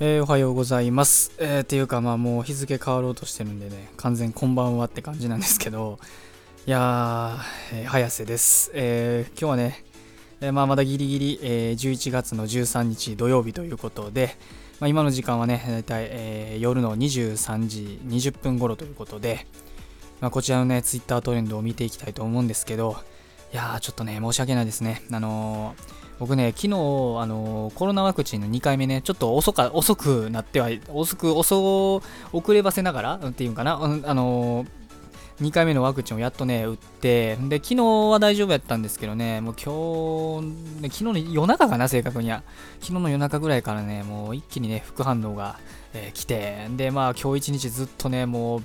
えー、おはようございます。えー、っていうか、まあもう日付変わろうとしてるんでね、完全こんばんはって感じなんですけど、いやー、えー、早瀬です。えー、今日はね、えー、まあまだギリギリ、えー、11月の13日土曜日ということで、まあ、今の時間はね、だいたい、えー、夜の23時20分頃ということで、まあ、こちらのね、ツイッタートレンドを見ていきたいと思うんですけど、いやー、ちょっとね、申し訳ないですね。あのー僕ね、昨日、あのコロナワクチンの2回目ね、ちょっと遅か遅くなっては、遅く、遅、遅ればせながらっていうんかな、あの2回目のワクチンをやっとね、打って、で、昨日は大丈夫やったんですけどね、もう今日、ね、昨日の夜中かな、正確には。昨日の夜中ぐらいからね、もう一気にね、副反応が、えー、来て、で、まあ今日一日ずっとね、もう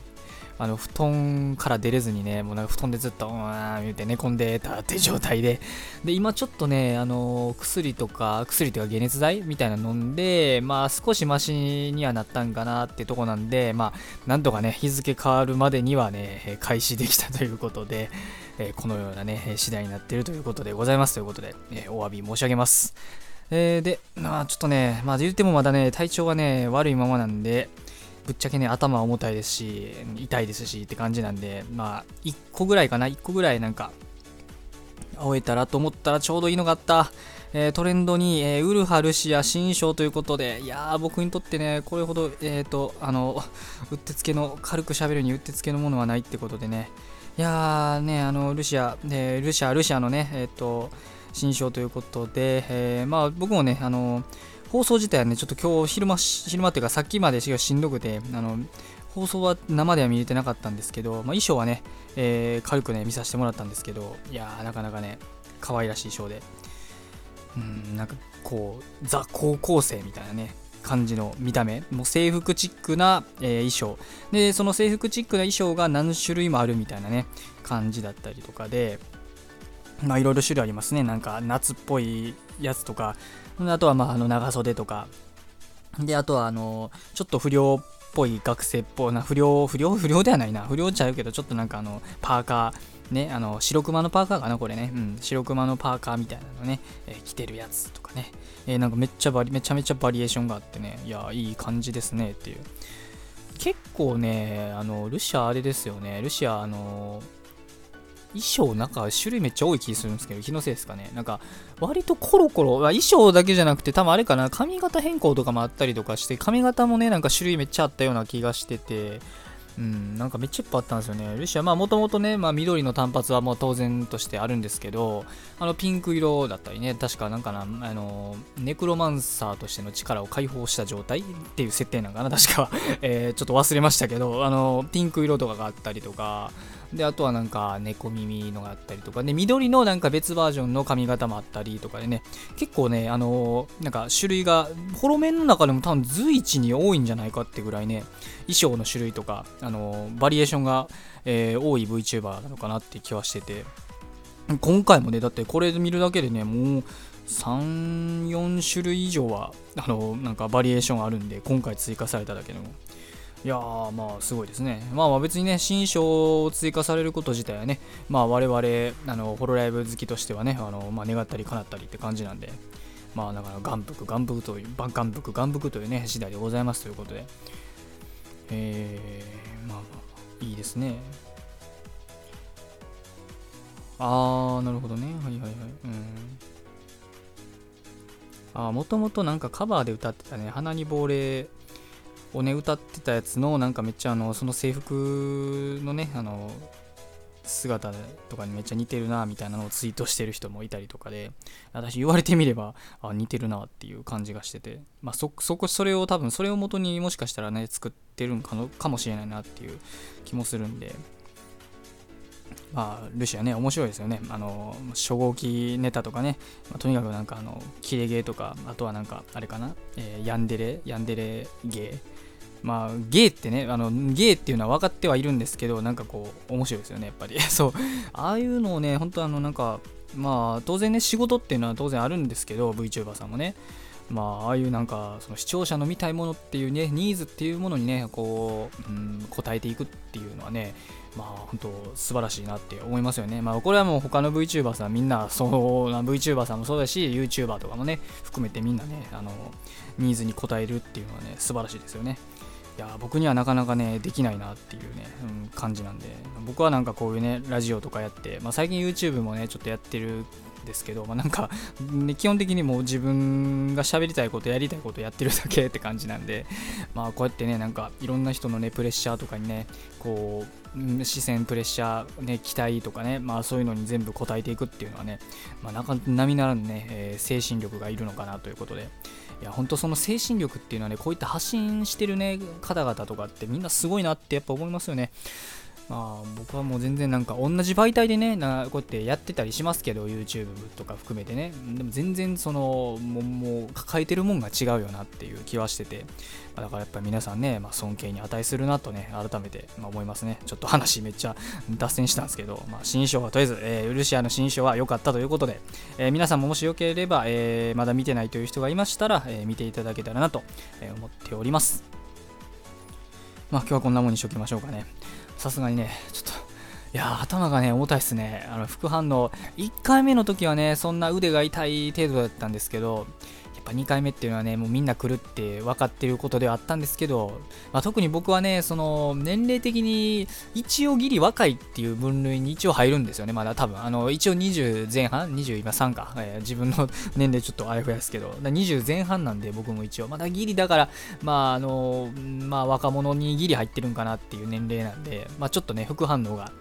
あの布団から出れずにね、もうなんか布団でずっと、うわーん、言うて寝込んでたって状態で、で、今ちょっとね、あの、薬とか、薬とか解熱剤みたいなの飲んで、まあ少しマシにはなったんかなってとこなんで、まあ、なんとかね、日付変わるまでにはね、開始できたということで、えこのようなね、次第になってるということでございますということで、えお詫び申し上げます。えー、で、まあちょっとね、まあ言ってもまだね、体調がね、悪いままなんで、ぶっちゃけね、頭重たいですし、痛いですしって感じなんで、まあ、1個ぐらいかな、1個ぐらいなんか、終えたらと思ったらちょうどいいのがあった。えー、トレンドに、えー、ウルハルシア新章ということで、いやー、僕にとってね、これほど、えっ、ー、と、あの、うってつけの、軽く喋るにうってつけのものはないってことでね、いやーね、あの、ルシア、えルシア、ルシアのね、えっ、と、新章ということで、えまあ、僕もね、あの、放送自体はね、ちょっと今日昼間、昼間っていうかさっきまでしんどくて、あの、放送は生では見れてなかったんですけど、まあ、衣装はね、えー、軽くね、見させてもらったんですけど、いやー、なかなかね、可愛らしい衣装で、うん、なんかこう、ザ高校生みたいなね、感じの見た目、もう制服チックな、えー、衣装。で、その制服チックな衣装が何種類もあるみたいなね、感じだったりとかで、まあいろいろ種類ありますね。なんか夏っぽいやつとか、あとはまああの長袖とか、で、あとはあの、ちょっと不良っぽい学生っぽいな、不良、不良、不良ではないな、不良ちゃうけど、ちょっとなんかあの、パーカー、ね、あの、白熊のパーカーかな、これね。うん、白熊のパーカーみたいなのね、えー、着てるやつとかね。えー、なんかめっちゃバリ、めちゃめちゃバリエーションがあってね、いや、いい感じですね。っていう。結構ね、あの、ルシアあれですよね、ルシア、あの、衣装なんか種類めっちゃ多い気するんですけど、気のせいですかね。なんか割とコロコロ、衣装だけじゃなくて多分あれかな、髪型変更とかもあったりとかして、髪型もね、なんか種類めっちゃあったような気がしてて、うん、なんかめっちゃいっぱいあったんですよね。ルシア、まあもともとね、まあ緑の単発はもう当然としてあるんですけど、あのピンク色だったりね、確かなんかな、あの、ネクロマンサーとしての力を解放した状態っていう設定なんかな、確か。えー、ちょっと忘れましたけど、あの、ピンク色とかがあったりとか、で、あとはなんか猫耳のがあったりとか、で、緑のなんか別バージョンの髪型もあったりとかでね、結構ね、あのー、なんか種類が、フォロメンの中でも多分随一に多いんじゃないかってぐらいね、衣装の種類とか、あのー、バリエーションが、えー、多い VTuber なのかなって気はしてて、今回もね、だってこれ見るだけでね、もう、3、4種類以上は、あの、なんかバリエーションあるんで、今回追加されただけでも、いやー、まあ、すごいですね。まあ、別にね、新章を追加されること自体はね、まあ、我々、あの、ホロライブ好きとしてはね、あの、まあ、願ったり叶ったりって感じなんで、まあ、だから、眼福、眼福という、眼福、眼福というね、次第でございますということで、えー、まあ、いいですね。あー、なるほどね。はいはいはい。うん。あもともとなんかカバーで歌ってたね、鼻に亡霊をね歌ってたやつのなんかめっちゃあのその制服のねあの姿とかにめっちゃ似てるなみたいなのをツイートしてる人もいたりとかで私言われてみればあ似てるなっていう感じがしてて。まあそこそれを多分それを元にもしかしたらね作ってるんかのかもしれないなっていう気もするんで。まあ、ルシアね、面白いですよね。あの、初号機ネタとかね、まあ、とにかくなんか、あの、キレゲーとか、あとはなんか、あれかな、えー、ヤンデレ、ヤンデレゲー。まあ、ゲイってね、あの、ゲイっていうのは分かってはいるんですけど、なんかこう、面白いですよね、やっぱり。そう。ああいうのをね、本当あの、なんか、まあ、当然ね、仕事っていうのは当然あるんですけど、VTuber さんもね。まあ、ああいうなんか、その視聴者の見たいものっていうね、ニーズっていうものにね、こう、うん、応えていくっていうのはね、まあ本当素晴らしいなって思いますよね。まあこれはもう他の VTuber さんみんなそうな VTuber さんもそうだし YouTuber とかもね含めてみんなねあのニーズに応えるっていうのはね素晴らしいですよね。いや僕にはなかなかねできないなっていうね、うん、感じなんで僕はなんかこういうねラジオとかやって、まあ、最近 YouTube もねちょっとやってるですけど、まあ、なんか、ね、基本的にもう自分が喋りたいことやりたいことやってるだけって感じなんで、まあこうやってね、なんかいろんな人のね、プレッシャーとかにね、こう、視線、プレッシャー、ね、期待とかね、まあそういうのに全部応えていくっていうのはね、まあなか並ならぬね、えー、精神力がいるのかなということで、いや、本当その精神力っていうのはね、こういった発信してるね、方々とかってみんなすごいなってやっぱ思いますよね。まあ、僕はもう全然なんか同じ媒体でねなこうやってやってたりしますけど YouTube とか含めてね。でも全然そのももう抱えてるもんが違うよなっていう気はしてて、ま、だからやっぱり皆さんね、まあ、尊敬に値するなとね改めて、ま思いますね。ちょっと話めっちゃ 脱線したんですけど、まあ、新章はとりあえず、えー、ウルシアの新章は良かったということで、えー、皆さんももしよければ、えー、まだ見てないという人がいましたら、え見ていただけたらなと思っております。まあ今日はこんなもんにしときましょうかね。さすがにね、ちょっと、いや頭がね、重たいっすね。あの、副反応、1回目の時はね、そんな腕が痛い程度だったんですけど、ぱ2回目っていうのはね、もうみんな来るって分かってることではあったんですけど、まあ、特に僕はね、その年齢的に一応ギリ若いっていう分類に一応入るんですよね、まだ多分。あの一応20前半、20今3か、えー、自分の 年齢ちょっとあやふやですけど、20前半なんで僕も一応、まだギリだから、まああの、まあ若者にギリ入ってるんかなっていう年齢なんで、まあちょっとね、副反応が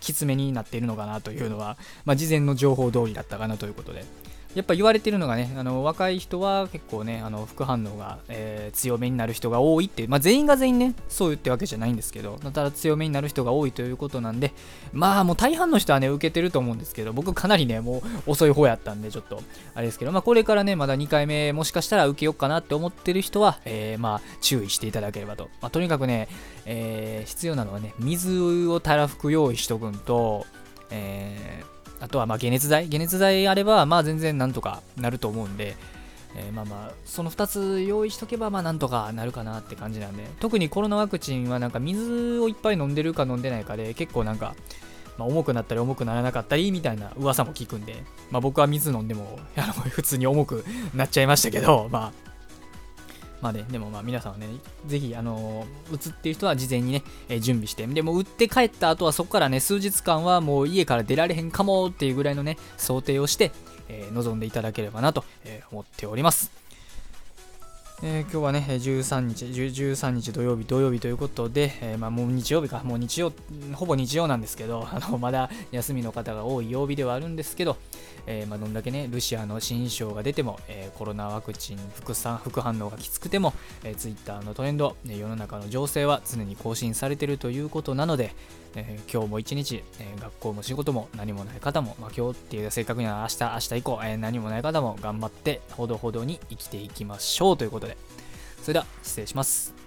きつめになっているのかなというのは、まあ、事前の情報通りだったかなということで、やっぱ言われてるのがね、あの若い人は結構ね、あの副反応が、えー、強めになる人が多いってい、まあ、全員が全員ね、そう言ってわけじゃないんですけど、ただ強めになる人が多いということなんで、まあもう大半の人はね、受けてると思うんですけど、僕かなりね、もう遅い方やったんで、ちょっとあれですけど、まあこれからね、まだ2回目もしかしたら受けようかなって思ってる人は、えー、まあ注意していただければと。まあ、とにかくね、えー、必要なのはね、水をたらふく用意しとくんと、えーあとはまあ解熱剤。解熱剤あればまあ全然なんとかなると思うんで、えー、まあまあその2つ用意しとけばまあなんとかなるかなって感じなんで。特にコロナワクチンはなんか水をいっぱい飲んでるか飲んでないかで結構なんかまあ、重くなったり重くならなかったりみたいな噂も聞くんで、まあ、僕は水飲んでも普通に重くなっちゃいましたけど、まあ、まあね、でもまあ皆さんはね、ぜひ、あのー、打つっていう人は事前にね、えー、準備して、でも打って帰った後はそこからね、数日間はもう家から出られへんかもっていうぐらいのね、想定をして、えー、臨んでいただければなと、え思っております。えー、今日はね、13日、13日土曜日、土曜日ということで、えー、まあ、もう日曜日か、もう日曜、ほぼ日曜なんですけど、あのまだ休みの方が多い曜日ではあるんですけど、えー、まあ、どんだけね、ルシアの新章が出ても、えコロナワクチン副産副反応がきつくても、えー、Twitter のトレンド、世の中の情勢は常に更新されているということなので、えー、今日も一日、えー、学校も仕事も何もない方も、まあ、今日っていう正確には明日、明日以降、えー、何もない方も頑張ってほどほどに生きていきましょうということで、それでは失礼します。